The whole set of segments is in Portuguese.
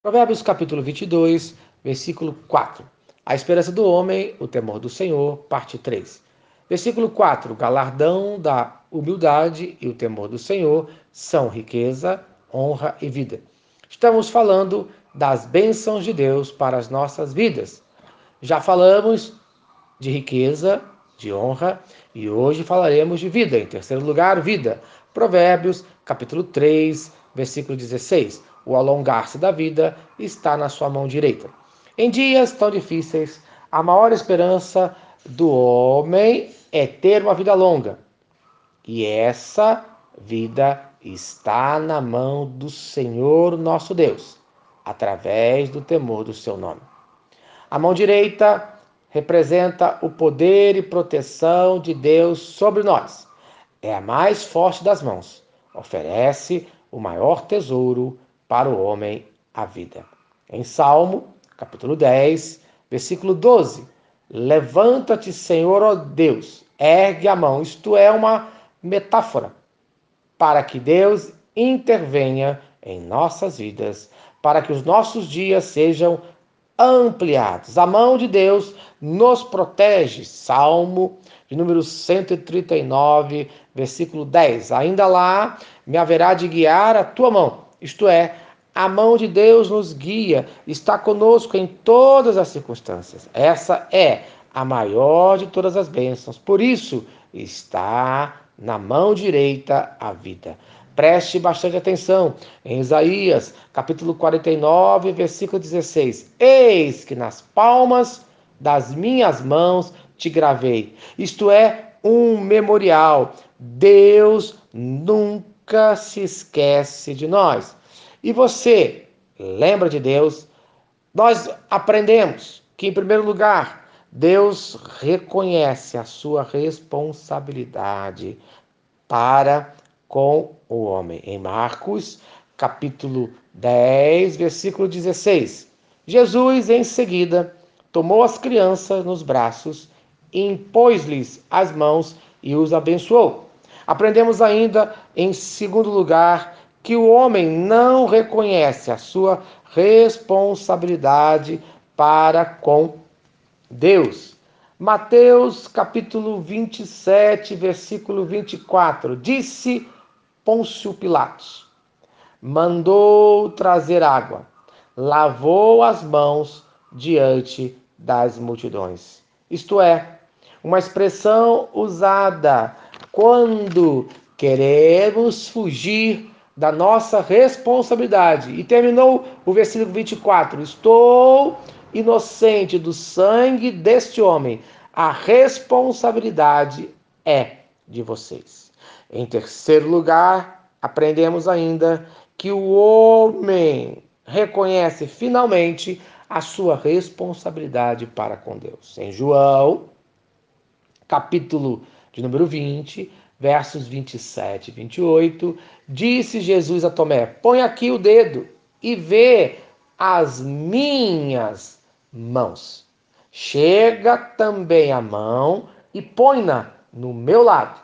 Provérbios capítulo 22, versículo 4. A esperança do homem, o temor do Senhor, parte 3. Versículo 4. O galardão da humildade e o temor do Senhor são riqueza, honra e vida. Estamos falando das bênçãos de Deus para as nossas vidas. Já falamos de riqueza, de honra e hoje falaremos de vida. Em terceiro lugar, vida. Provérbios capítulo 3, versículo 16 o alongar-se da vida está na sua mão direita. Em dias tão difíceis, a maior esperança do homem é ter uma vida longa. E essa vida está na mão do Senhor nosso Deus, através do temor do seu nome. A mão direita representa o poder e proteção de Deus sobre nós. É a mais forte das mãos. Oferece o maior tesouro para o homem a vida. Em Salmo, capítulo 10, versículo 12: Levanta-te, Senhor, ó Deus, ergue a mão. Isto é uma metáfora para que Deus intervenha em nossas vidas, para que os nossos dias sejam ampliados. A mão de Deus nos protege. Salmo de número 139, versículo 10. Ainda lá me haverá de guiar a tua mão isto é, a mão de Deus nos guia, está conosco em todas as circunstâncias. Essa é a maior de todas as bênçãos. Por isso, está na mão direita a vida. Preste bastante atenção em Isaías, capítulo 49, versículo 16. Eis que nas palmas das minhas mãos te gravei. Isto é um memorial. Deus nunca nunca se esquece de nós. E você lembra de Deus? Nós aprendemos que, em primeiro lugar, Deus reconhece a sua responsabilidade para com o homem. Em Marcos, capítulo 10, versículo 16. Jesus, em seguida, tomou as crianças nos braços, impôs-lhes as mãos e os abençoou. Aprendemos ainda, em segundo lugar, que o homem não reconhece a sua responsabilidade para com Deus. Mateus capítulo 27, versículo 24. Disse Pôncio Pilatos: mandou trazer água, lavou as mãos diante das multidões. Isto é, uma expressão usada quando queremos fugir da nossa responsabilidade. E terminou o versículo 24: Estou inocente do sangue deste homem, a responsabilidade é de vocês. Em terceiro lugar, aprendemos ainda que o homem reconhece finalmente a sua responsabilidade para com Deus. Em João, capítulo de número 20, versos 27 e 28, disse Jesus a Tomé: Põe aqui o dedo e vê as minhas mãos. Chega também a mão e põe-na no meu lado.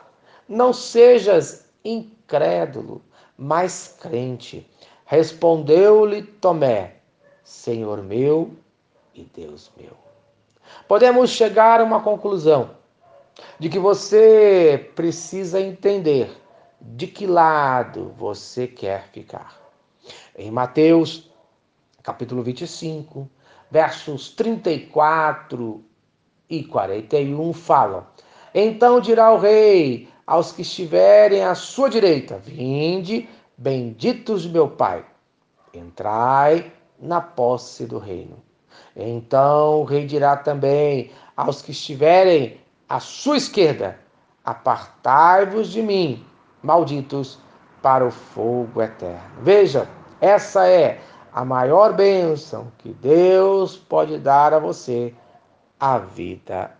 Não sejas incrédulo, mas crente. Respondeu-lhe Tomé: Senhor meu e Deus meu. Podemos chegar a uma conclusão de que você precisa entender de que lado você quer ficar. Em Mateus, capítulo 25, versos 34 e 41 falam: Então dirá o rei aos que estiverem à sua direita: Vinde, benditos de meu Pai, entrai na posse do reino. Então o rei dirá também aos que estiverem à sua esquerda: Apartai-vos de mim, malditos, para o fogo eterno. Veja, essa é a maior bênção que Deus pode dar a você, a vida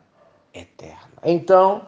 eterna. Então,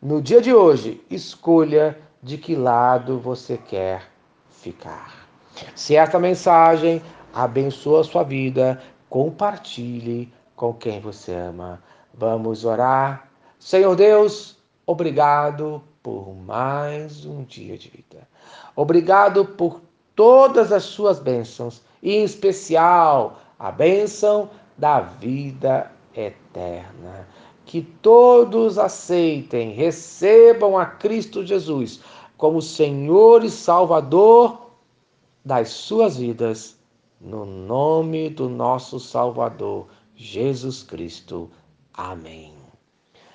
no dia de hoje, escolha de que lado você quer ficar. Se esta mensagem abençoa a sua vida, compartilhe com quem você ama. Vamos orar Senhor Deus, obrigado por mais um dia de vida. Obrigado por todas as suas bênçãos e, em especial, a bênção da vida eterna. Que todos aceitem, recebam a Cristo Jesus como Senhor e Salvador das suas vidas, no nome do nosso Salvador, Jesus Cristo. Amém.